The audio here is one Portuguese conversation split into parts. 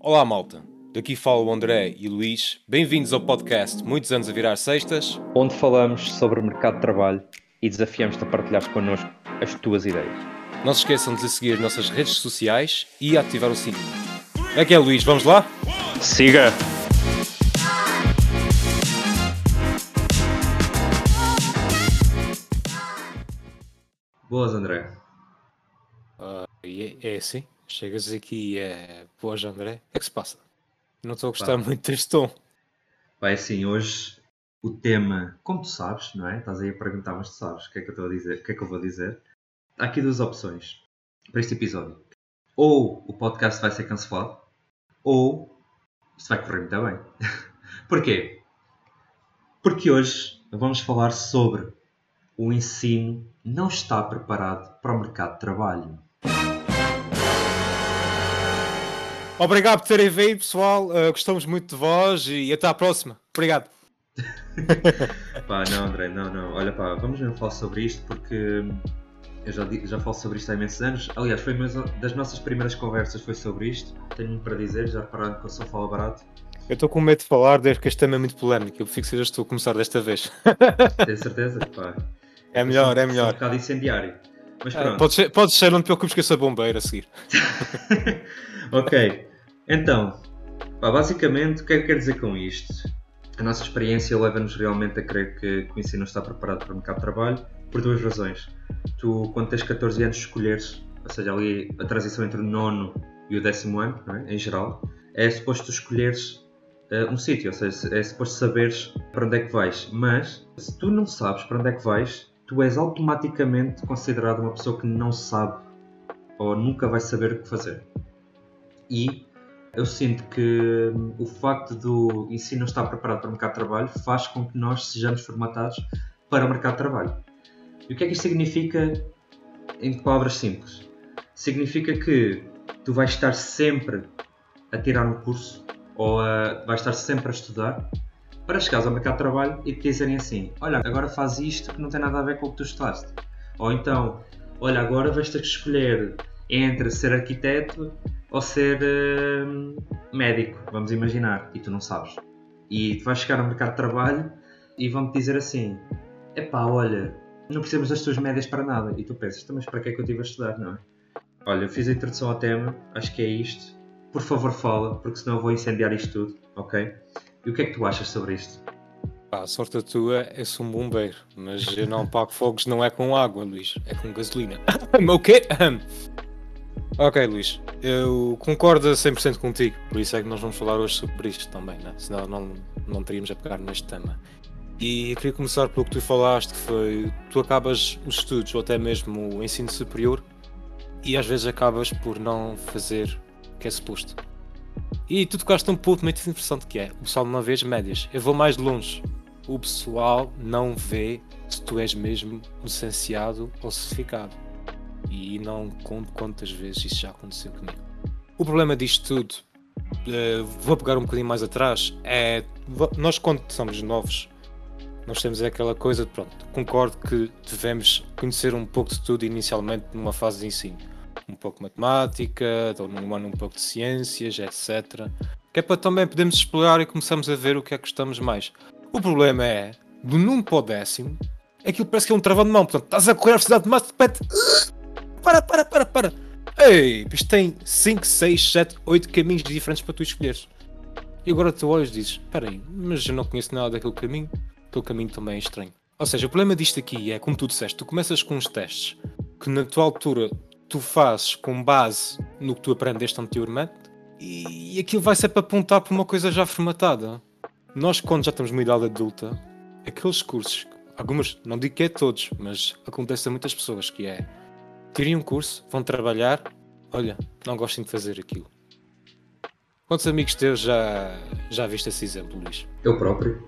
Olá, malta. Daqui fala o André e o Luís. Bem-vindos ao podcast Muitos Anos a Virar Sextas. onde falamos sobre o mercado de trabalho e desafiamos-te a partilhares connosco as tuas ideias. Não se esqueçam de seguir as nossas redes sociais e ativar o sininho. Aqui é o Luís, vamos lá? Siga! Boas, André. E é, é assim. Chegas aqui e é. Boas, André. O que é que se passa? Não estou a gostar Pá. muito deste tom. Vai assim, hoje o tema, como tu sabes, não é? Estás aí a perguntar, mas tu sabes o que é que eu estou a dizer, o que é que eu vou dizer. Há aqui duas opções para este episódio. Ou o podcast vai ser cancelado, ou isto vai correr muito bem. Porquê? Porque hoje vamos falar sobre o ensino não está preparado para o mercado de trabalho. Obrigado por terem vindo, pessoal. Uh, gostamos muito de vós e até à próxima. Obrigado. Pá, não, André, não, não. Olha, pá, vamos mesmo falar sobre isto porque eu já, já falo sobre isto há imensos anos. Aliás, foi uma das nossas primeiras conversas foi sobre isto. Tenho muito para dizer, já repararam que eu só falo barato. Eu estou com medo de falar desde que este tema é muito polémico. Eu fico que tu a começar desta vez. Tenho certeza? Pá, É melhor, é sou um melhor. bocado incendiário. Mas Ah, pronto. Podes ser, podes ser, não te preocupes que eu sou bombeiro a seguir. ok, então, pá, basicamente, o que é que quer dizer com isto? A nossa experiência leva-nos realmente a crer que, o ensino está preparado para o mercado de trabalho por duas razões. Tu, quando tens 14 anos, escolheres, ou seja, ali a transição entre o nono e o décimo ano, é? em geral, é suposto escolheres eh, um sítio, ou seja, é suposto saberes para onde é que vais. Mas, se tu não sabes para onde é que vais, tu és automaticamente considerado uma pessoa que não sabe ou nunca vai saber o que fazer. E eu sinto que hum, o facto do ensino estar preparado para o mercado de trabalho faz com que nós sejamos formatados para o mercado de trabalho. E o que é que isto significa em palavras simples? Significa que tu vais estar sempre a tirar um curso ou a, vais estar sempre a estudar para chegares ao mercado de trabalho e te dizerem assim: Olha, agora faz isto que não tem nada a ver com o que tu estudaste. Ou então, olha, agora vais ter que escolher entre ser arquiteto ou ser hum, médico, vamos imaginar, e tu não sabes. E tu vais chegar ao mercado de trabalho e vão-te dizer assim: epá, olha, não precisamos das tuas médias para nada. E tu pensas, "Então, mas para que é que eu estive a estudar, não é? Olha, eu fiz a introdução ao tema, acho que é isto. Por favor, fala, porque senão eu vou incendiar isto tudo, ok? E o que é que tu achas sobre isto? Pá, a sorte a tua é sou um bombeiro, mas eu não apago fogos, não é com água, Luís, é com gasolina. o quê? Ok, Luís, eu concordo a 100% contigo, por isso é que nós vamos falar hoje sobre isto também, né? senão não, não teríamos a pegar neste tema. E eu queria começar pelo que tu falaste, que foi, tu acabas os estudos ou até mesmo o ensino superior e às vezes acabas por não fazer o que é suposto. E tu tocaste um ponto muito interessante que é, o pessoal não vê as médias. Eu vou mais longe. O pessoal não vê se tu és mesmo licenciado ou certificado. E não conto quantas vezes isso já aconteceu comigo. O problema disto tudo, eh, vou pegar um bocadinho mais atrás, é nós quando somos novos, nós temos aquela coisa de pronto, concordo que devemos conhecer um pouco de tudo inicialmente numa fase de ensino um pouco de matemática, ou num ano um pouco de ciências, etc. Que é para também podermos explorar e começarmos a ver o que é que gostamos mais. O problema é, do num para o décimo, aquilo parece que é um travão de mão. Portanto, estás a correr a velocidade de máxima, de repente, para, para, para, para. Ei, isto tem 5, 6, 7, 8 caminhos diferentes para tu escolheres. E agora tu olhas e dizes, espera aí, mas eu não conheço nada daquele caminho, aquele caminho também é estranho. Ou seja, o problema disto aqui é, como tu disseste, tu começas com uns testes que na tua altura tu fazes com base no que tu aprendeste anteriormente e aquilo vai ser para apontar para uma coisa já formatada. Nós, quando já estamos numa idade adulta, aqueles cursos, algumas, não digo que é todos, mas acontece a muitas pessoas que é tirem um curso, vão trabalhar, olha, não gostem de fazer aquilo. Quantos amigos teus já, já viste esse exemplo, Luís? Eu próprio.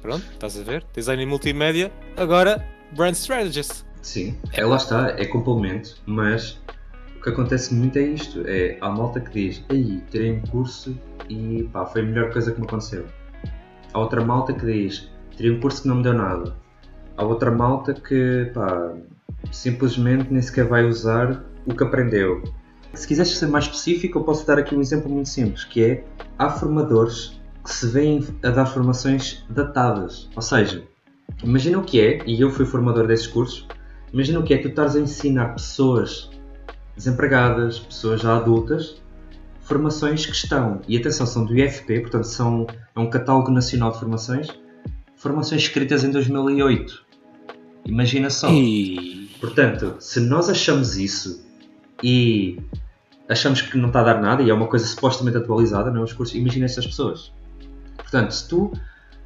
Pronto, estás a ver? Design multimédia, agora brand strategist. Sim, é, lá está, é complemento, mas o que acontece muito é isto, é há malta que diz, aí, tirei um curso e pá, foi a melhor coisa que me aconteceu. Há outra malta que diz, tirei um curso que não me deu nada. Há outra malta que, pá, simplesmente nem sequer vai usar o que aprendeu. Se quiseres ser mais específico, eu posso dar aqui um exemplo muito simples, que é há formadores que se veem a dar formações datadas. Ou seja, imagina o que é, e eu fui formador desses cursos, imagina o que é tu estás a ensinar pessoas desempregadas, pessoas já adultas, formações que estão, e atenção, são do IFP, portanto são, é um catálogo nacional de formações, formações escritas em 2008. Imagina só. E... Portanto, se nós achamos isso e achamos que não está a dar nada e é uma coisa supostamente atualizada, não é? Os cursos, imagina essas pessoas. Portanto, se tu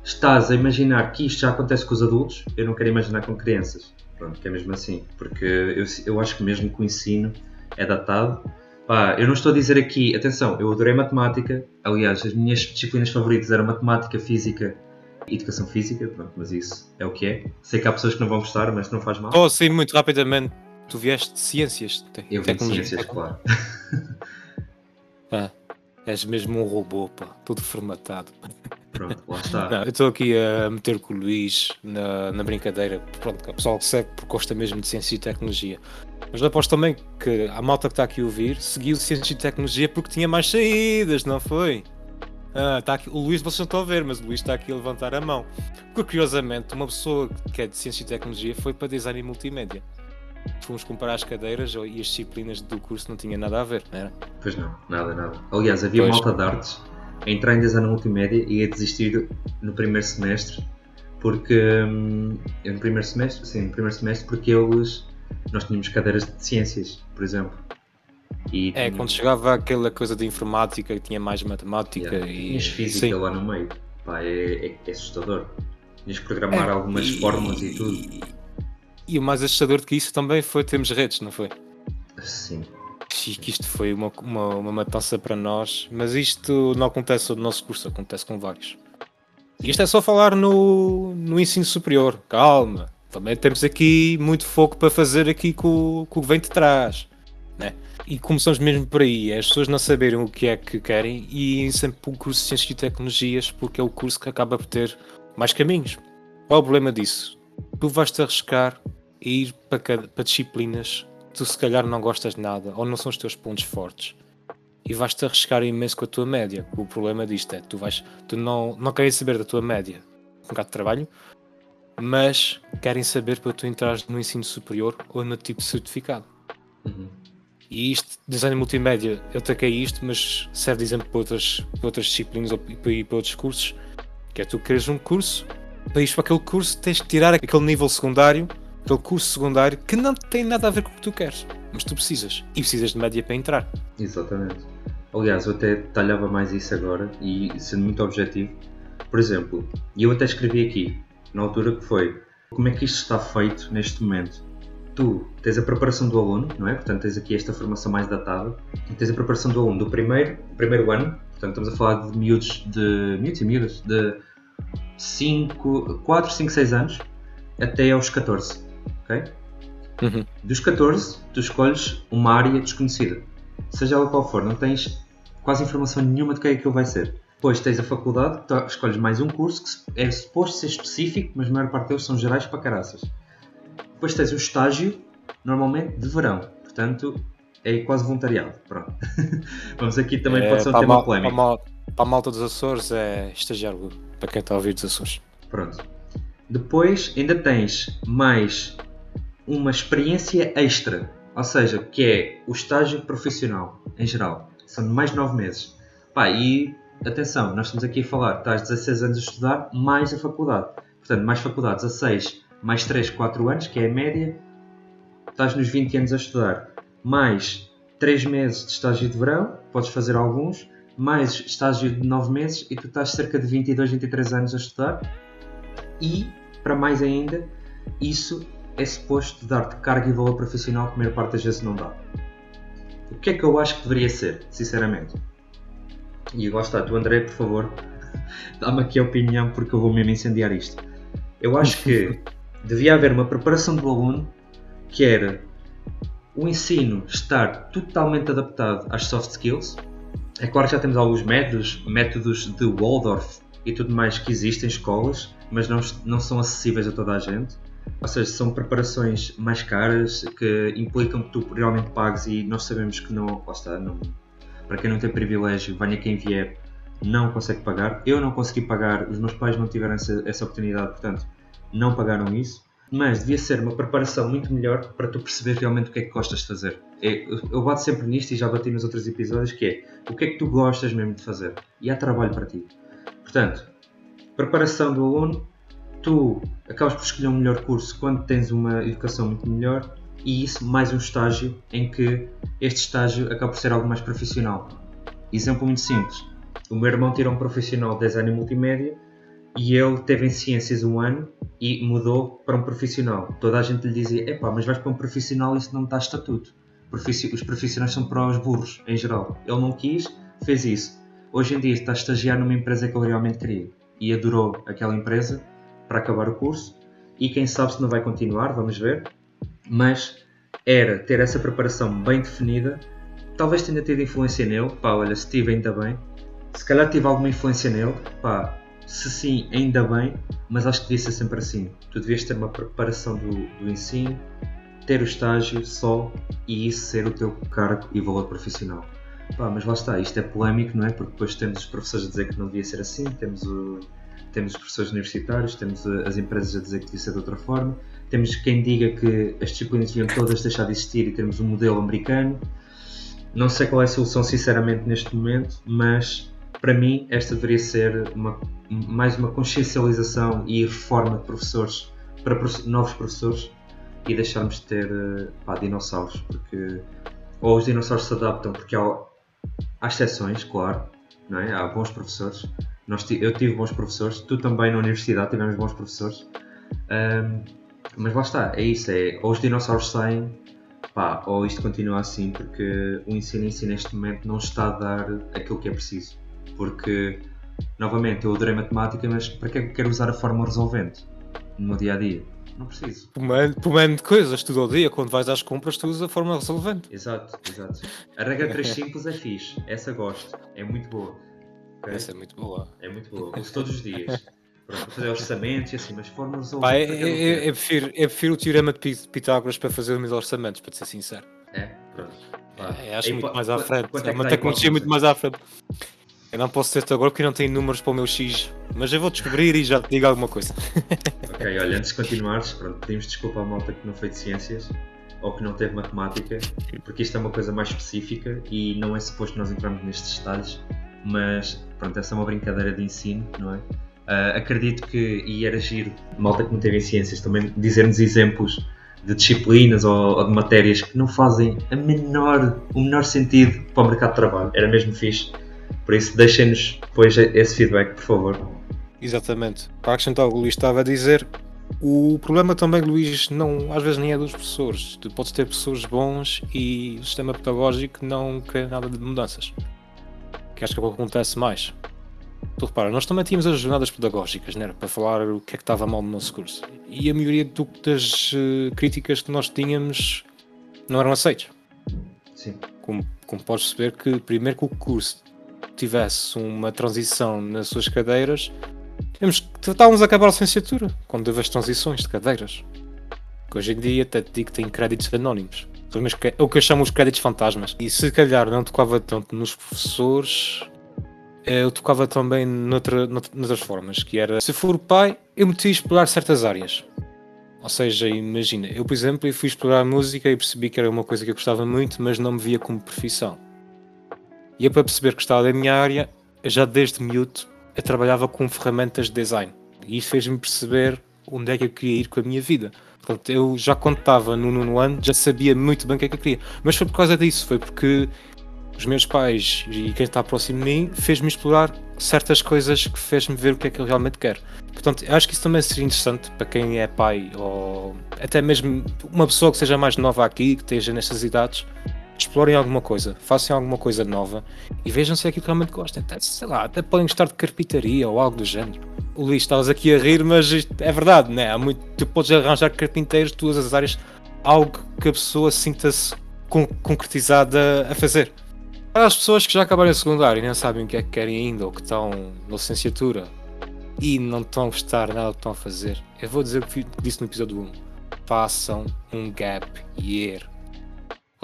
estás a imaginar que isto já acontece com os adultos, eu não quero imaginar com crianças. Pronto, que é mesmo assim. Porque eu, eu acho que mesmo que o ensino é datado. Pá, eu não estou a dizer aqui, atenção, eu adorei matemática. Aliás, as minhas disciplinas favoritas eram matemática, física educação física. Pronto, mas isso é o que é. Sei que há pessoas que não vão gostar, mas não faz mal. Oh, sim, muito rapidamente. Tu vieste de ciências? Te eu vim de ciências, claro. Ah, és mesmo um robô, pá, todo formatado. Pronto, lá está. Não, eu estou aqui a meter com o Luís na, na brincadeira. Pronto, o pessoal que segue porque gosta mesmo de ciência e tecnologia. Mas aposto também que a malta que está aqui a ouvir seguiu ciência e tecnologia porque tinha mais saídas, não foi? Ah, tá aqui, o Luís vocês não estão a ver, mas o Luís está aqui a levantar a mão. Porque curiosamente, uma pessoa que é de ciência e tecnologia foi para design e multimédia. Fomos comparar as cadeiras e as disciplinas do curso não tinha nada a ver, não era? Pois não, nada, nada. Aliás, havia Pois. malta de artes a entrar em design multimédia e a desistir no primeiro semestre porque hum, no primeiro semestre, sim, no primeiro semestre porque eles nós tínhamos cadeiras de ciências, por exemplo. E É, tínhamos- quando chegava aquela coisa de informática que tinha mais matemática Yeah. e. Tinhas física sim. lá no meio. Pá, é, é- é assustador. Tinhas que programar É, algumas fórmulas e tudo. E o mais assustador do que isso também foi termos redes, não foi? Sim. E que isto foi uma, uma, uma matança para nós, mas isto não acontece só no nosso curso, acontece com vários. E isto é só falar no, no ensino superior, calma. Também temos aqui muito foco para fazer aqui com, o- com o que vem de trás. Né? E começamos mesmo por aí, é as pessoas não saberem o que é que querem e sempre o curso de Ciências e Tecnologias porque é o curso que acaba por ter mais caminhos. Qual é o problema disso? Tu vais-te arriscar a ir para, cada- para disciplinas que tu se calhar não gostas de nada ou não são os teus pontos fortes e vais-te arriscar imenso com a tua média. O problema disto é que tu, vais, tu não, não queres saber da tua média no mercado de trabalho, mas querem saber para tu entrares no ensino superior ou no tipo de certificado. Uhum. E isto, design multimédia, eu taquei isto, mas serve de exemplo para outras, para outras disciplinas ou para para outros cursos. Que é tu queres um curso, para ir para aquele curso tens que tirar aquele nível secundário, aquele curso secundário que não tem nada a ver com o que tu queres, mas tu precisas. E precisas de média para entrar. Exatamente. Aliás, eu até detalhava mais isso agora e sendo muito objetivo. Por exemplo, e eu até escrevi aqui, na altura que foi, como é que isto está feito neste momento? Tu tens a preparação do aluno, não é? Portanto, tens aqui esta formação mais datada. E tens a preparação do aluno do primeiro, primeiro ano, portanto, estamos a falar de miúdos, de miúdos e miúdas, de 5, 4, 5, 6 anos, até aos 14, ok? Dos 14, tu escolhes uma área desconhecida. Seja ela qual for, não tens quase informação nenhuma de que é que aquilo vai ser. Depois tens a faculdade, tu escolhes mais um curso que é suposto ser específico, mas a maior parte deles são gerais para caraças. Depois tens o estágio, normalmente de verão, portanto é quase voluntariado. Pronto. Vamos aqui também, É, pode ser um a tema mal- polémico. para a mal- para a malta dos Açores é estagiário, para quem está a ouvir dos Açores. Pronto. Depois ainda tens mais uma experiência extra, ou seja, que é o estágio profissional em geral. São mais de 9 meses. Pá, e atenção, nós estamos aqui a falar, estás 16 anos a estudar, mais a faculdade. Portanto, mais faculdade 16, mais 3, 4 anos, que é a média, estás nos 20 anos a estudar. Mais 3 meses de estágio de verão, podes fazer alguns, mais estágio de 9 meses e tu estás cerca de 22, 23 anos a estudar. E, para mais ainda, isso é suposto dar-te carga e valor profissional que a maior parte das vezes não dá. O que é que eu acho que deveria ser, sinceramente? E lá está, tu André, por favor, dá-me aqui a opinião porque eu vou mesmo incendiar isto. Eu acho que devia haver uma preparação do aluno que era o ensino estar totalmente adaptado às soft skills. É claro que já temos alguns métodos, métodos de Waldorf e tudo mais que existem em escolas, mas não, não são acessíveis a toda a gente. Ou seja, são preparações mais caras que implicam que tu realmente pagues e nós sabemos que não, está, não, para quem não tem privilégio, venha quem vier, não consegue pagar. Eu não consegui pagar, os meus pais não tiveram essa, essa oportunidade, portanto, não pagaram isso. Mas devia ser uma preparação muito melhor para tu perceber realmente o que é que gostas de fazer. É, eu bato sempre nisto e já bati nos outros episódios, que é o que é que tu gostas mesmo de fazer. E há trabalho para ti. Portanto, preparação do aluno, tu acabas por escolher um melhor curso quando tens uma educação muito melhor e isso mais um estágio em que este estágio acaba por ser algo mais profissional. Exemplo muito simples. O meu irmão tirou um profissional de design multimédia e ele teve em ciências um ano e mudou para um profissional. Toda a gente lhe dizia: epá, mas vais para um profissional isso não está estatuto. Os profissionais são para os burros, em geral. Ele não quis, fez isso. Hoje em dia está a estagiar numa empresa que ele realmente queria e adorou aquela empresa para acabar o curso. E quem sabe se não vai continuar, vamos ver. Mas era ter essa preparação bem definida. Talvez tenha tido influência nele, pá, olha, se tive ainda bem. Se calhar tive alguma influência nele, pá, se sim, ainda bem, mas acho que devia ser sempre assim. Tu devias ter uma preparação do, do ensino, ter o estágio só e isso ser o teu cargo e valor profissional. Pá, mas lá está, isto é polémico, não é? Porque depois temos os professores a dizer que não devia ser assim, temos, o, temos os professores universitários, temos as empresas a dizer que devia ser de outra forma, temos quem diga que as disciplinas deviam todas deixar de existir e termos um modelo americano. Não sei qual é a solução, sinceramente, neste momento, mas para mim, esta deveria ser uma, mais uma consciencialização e reforma de professores para novos professores e deixarmos de ter eh, pá, dinossauros, porque ou os dinossauros se adaptam porque há, há exceções, claro, não é? há bons professores. Nós, eu tive bons professores, tu também na universidade tivemos bons professores, um, mas lá está, é isso, é, ou os dinossauros saem, pá, ou isto continua assim, porque o ensino em si neste momento não está a dar aquilo que é preciso porque, novamente, eu adorei matemática, mas para que é que quero usar a fórmula resolvente no meu dia a dia? Não preciso. Por meio de coisas, tudo ao dia, quando vais às compras, tu usas a fórmula resolvente. Exato, exato. A regra 3 simples é fixe, essa gosto, é muito boa. Okay? Essa é muito boa. É muito boa, uso todos os dias. Pronto, fazer orçamentos e assim, mas fórmula resolvente. Pá, eu, eu, eu, prefiro, eu prefiro o teorema de Pitágoras para fazer os meus orçamentos, para ser sincero. É, pronto. É, acho Aí, muito mais à frente. É uma tecnologia muito mais à frente. Eu não posso ter-te agora porque não tenho números para o meu X, mas eu vou descobrir e já te digo alguma coisa. ok, olha, antes de continuares, pronto, pedimos desculpa à malta que não foi de ciências ou que não teve matemática, porque isto é uma coisa mais específica e não é suposto nós entrarmos nestes detalhes, mas pronto, essa é uma brincadeira de ensino, não é? Uh, acredito que, e era giro, malta que não teve em ciências, também dizer-nos exemplos de disciplinas ou, ou, de matérias que não fazem a menor, o menor sentido para o mercado de trabalho. Era mesmo fixe por isso, deixem-nos depois esse feedback, por favor. Exatamente. Para acrescentar o que o Luís estava a dizer, o problema também, Luís, não, às vezes nem é dos professores. Tu podes ter professores bons e o sistema pedagógico não quer nada de mudanças. Que acho que é o que acontece mais. Tu repara, nós também tínhamos as jornadas pedagógicas, né, para falar o que é que estava mal no nosso curso. E a maioria do, das uh, críticas que nós tínhamos não eram aceitas. Sim. Como, como podes perceber que primeiro que o curso tivesse uma transição nas suas cadeiras, temos, estávamos a acabar a licenciatura quando houve as transições de cadeiras. Que hoje em dia até te digo que tem créditos anónimos. É o que eu chamo os créditos fantasmas. E se calhar não tocava tanto nos professores, eh, eu tocava também noutra, noutras formas, que era, se for pai, eu meti a explorar certas áreas. Ou seja, imagina, eu por exemplo, fui explorar música e percebi que era uma coisa que eu gostava muito, mas não me via como profissão. E eu, para perceber que estava da minha área, já desde miúdo eu trabalhava com ferramentas de design. E isso fez-me perceber onde é que eu queria ir com a minha vida. Portanto, eu já contava no nono ano, já sabia muito bem o que é que eu queria. Mas foi por causa disso, foi porque os meus pais e quem está próximo de mim fez-me explorar certas coisas que fez-me ver o que é que eu realmente quero. Portanto, acho que isso também seria interessante para quem é pai ou até mesmo uma pessoa que seja mais nova aqui, que esteja nestas idades, explorem alguma coisa, façam alguma coisa nova e vejam se é aquilo que realmente gostam. Até, sei lá, até podem gostar de carpintaria ou algo do género. O Luís, estavas aqui a rir, mas é verdade, né? Há muito, tu podes arranjar carpinteiros de todas as áreas, algo que a pessoa sinta-se con concretizada a fazer. Para as pessoas que já acabaram em secundário e não sabem o que é que querem ainda ou que estão na licenciatura, e não estão a gostar nada do que estão a fazer, eu vou dizer o que disse no episódio 1. Façam um gap year.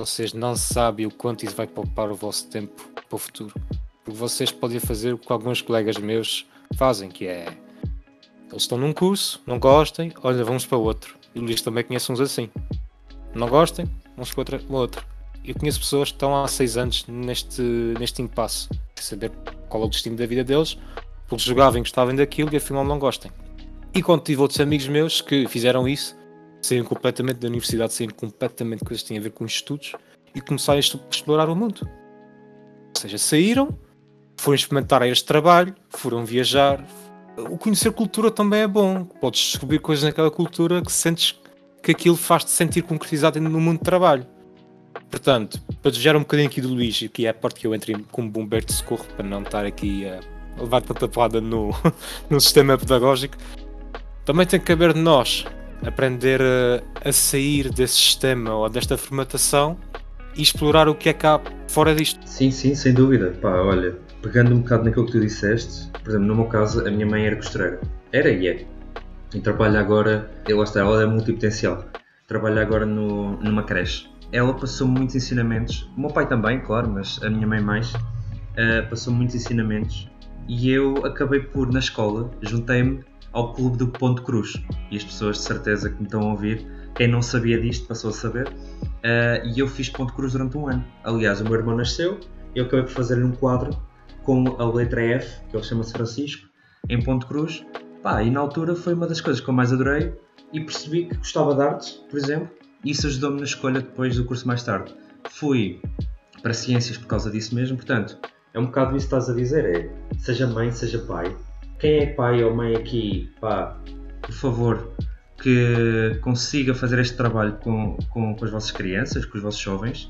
Vocês não sabem o quanto isso vai poupar o vosso tempo para o futuro. Porque vocês podem fazer o que alguns colegas meus fazem, que é eles estão num curso, não gostem, olha, vamos para outro. E o Luís também conhece uns assim. Não gostem, vamos para outro. outro. Eu conheço pessoas que estão há seis anos neste, neste impasse, sem saber qual é o destino da vida deles, porque jogavam gostavam daquilo e afinal não gostem. E quando tive outros amigos meus que fizeram isso, saíram completamente da universidade, saíram completamente coisas que têm a ver com os estudos e começaram a explorar o mundo. Ou seja, saíram, foram experimentar este trabalho, foram viajar. O conhecer cultura também é bom. Podes descobrir coisas naquela cultura que sentes que aquilo faz-te sentir concretizado no mundo de trabalho. Portanto, para desviar um bocadinho aqui do Luís, que é a parte que eu entrei como bombeiro de socorro, para não estar aqui a levar tanta porrada no, no sistema pedagógico, também tem que caber de nós aprender a, a, sair desse sistema ou desta formatação e explorar o que é cá fora disto. Sim, sim, sem dúvida. Pá, olha, pegando um bocado naquilo que tu disseste, por exemplo, no meu caso, a minha mãe era costureira. Era e é. E trabalha agora, ela está, ela é multipotencial. Trabalha agora no, numa creche. Ela passou muitos ensinamentos, o meu pai também, claro, mas a minha mãe mais, uh, passou muitos ensinamentos e eu acabei por, na escola, juntei-me ao clube do Ponto Cruz. E as pessoas de certeza que me estão a ouvir, quem não sabia disto passou a saber. Uh, e eu fiz Ponto Cruz durante um ano. Aliás, o meu irmão nasceu, eu acabei por fazer-lhe um quadro com a letra F, que ele chama-se Francisco, em Ponto Cruz. Pá, e na altura foi uma das coisas que eu mais adorei e percebi que gostava de artes, por exemplo, e isso ajudou-me na escolha depois do curso mais tarde. Fui para ciências por causa disso mesmo, portanto, é um bocado isso que estás a dizer, é seja mãe, seja pai. Quem é pai ou mãe aqui, pá, por favor, que consiga fazer este trabalho com, com, com as vossas crianças, com os vossos jovens,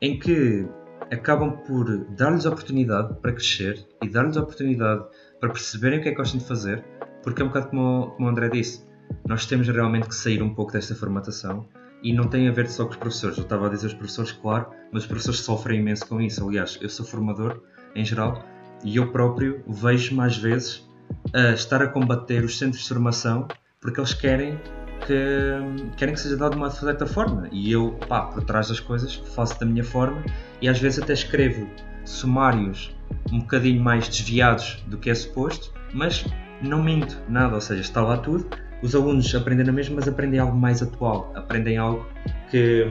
em que acabam por dar-lhes oportunidade para crescer e dar-lhes oportunidade para perceberem o que é que gostam de fazer, porque é um bocado como, como o André disse, nós temos realmente que sair um pouco desta formatação e não tem a ver só com os professores. Eu estava a dizer os professores, claro, mas os professores sofrem imenso com isso. Aliás, eu sou formador em geral e eu próprio vejo mais vezes a estar a combater os centros de formação porque eles querem que, querem que seja dado de uma certa forma. E eu, pá, por trás das coisas, faço da minha forma e às vezes até escrevo sumários um bocadinho mais desviados do que é suposto, mas não minto nada, ou seja, está lá tudo os alunos aprendem na mesma, mas aprendem algo mais atual, aprendem algo que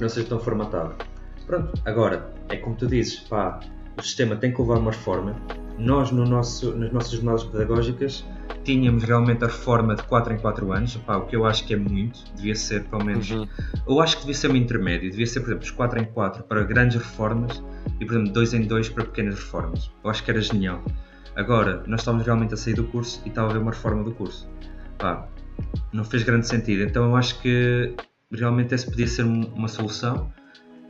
não seja tão formatado. Pronto, agora, é como tu dizes, pá, o sistema tem que levar uma reforma. Nós, no nosso, nas nossas jornadas pedagógicas, tínhamos realmente a reforma de 4 em 4 anos, o que eu acho que é muito, devia ser pelo menos. Uhum. Eu acho que devia ser um intermédio, devia ser, por exemplo, os 4 em 4 para grandes reformas e, por exemplo, 2 em 2 para pequenas reformas. Eu acho que era genial. Agora, nós estávamos realmente a sair do curso e estava a haver uma reforma do curso não fez grande sentido. Então eu acho que realmente essa podia ser uma solução.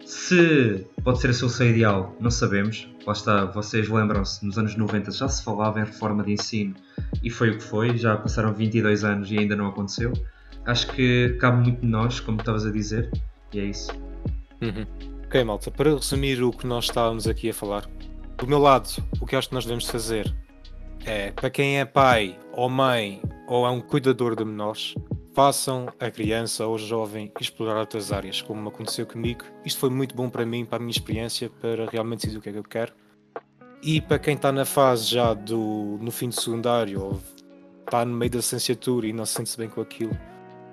Se pode ser a solução ideal, não sabemos. Lá está, vocês lembram-se, nos anos 90 já se falava em reforma de ensino e foi o que foi, já passaram 22 anos e ainda não aconteceu. Acho que cabe muito de nós, como estavas a dizer, e é isso. Uhum. Ok, malta, para resumir o que nós estávamos aqui a falar, do meu lado, o que acho que nós devemos fazer é, para quem é pai ou mãe ou é um cuidador de menores, façam a criança ou o jovem explorar outras áreas, como aconteceu comigo. Isto foi muito bom para mim, para a minha experiência, para realmente decidir o que é que eu quero. E para quem está na fase já do no fim do secundário ou está no meio da licenciatura e não se sente bem com aquilo,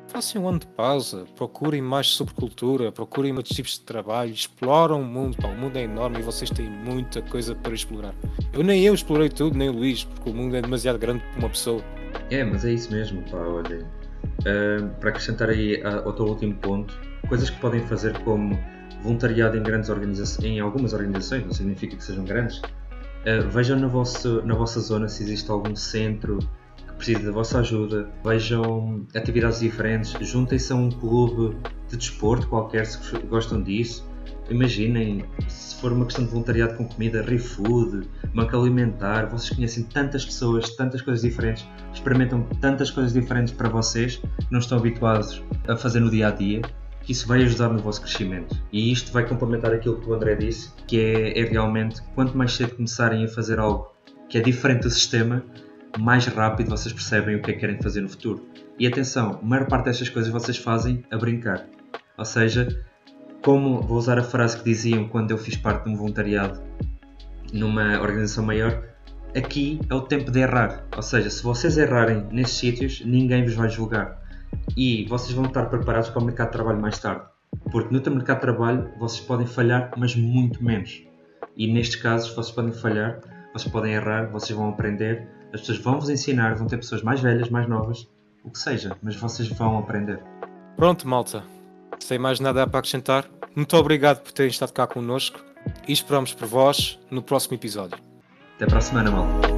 façam um ano de pausa, procurem mais sobre cultura, procurem outros tipos de trabalho, exploram o mundo, pá, o mundo é enorme e vocês têm muita coisa para explorar. Eu nem eu explorei tudo, nem o Luís, porque o mundo é demasiado grande para uma pessoa. É, mas é isso mesmo, pá, olha. Para acrescentar aí ao teu último ponto, coisas que podem fazer como voluntariado em grandes organizações, em algumas organizações, não significa que sejam grandes. Uh, vejam na vossa, na vossa zona se existe algum centro precisa da vossa ajuda, vejam atividades diferentes, juntem-se a um clube de desporto qualquer se gostam disso. Imaginem, se for uma questão de voluntariado com comida, ReFood, banco alimentar, vocês conhecem tantas pessoas, tantas coisas diferentes, experimentam tantas coisas diferentes para vocês que não estão habituados a fazer no dia a dia, que isso vai ajudar no vosso crescimento. E isto vai complementar aquilo que o André disse, que é, é realmente quanto mais cedo começarem a fazer algo que é diferente do sistema, mais rápido vocês percebem o que é que querem fazer no futuro. E atenção, a maior parte destas coisas vocês fazem a brincar. Ou seja, como vou usar a frase que diziam quando eu fiz parte de um voluntariado numa organização maior, aqui é o tempo de errar. Ou seja, se vocês errarem nesses sítios, ninguém vos vai julgar. E vocês vão estar preparados para o mercado de trabalho mais tarde. Porque no teu mercado de trabalho vocês podem falhar, mas muito menos. E nestes casos vocês podem falhar, vocês podem errar, vocês vão aprender, as pessoas vão vos ensinar, vão ter pessoas mais velhas, mais novas, o que seja, mas vocês vão aprender. Pronto, malta. Sem mais nada para acrescentar, muito obrigado por terem estado cá connosco e esperamos por vós no próximo episódio. Até para a semana, malta.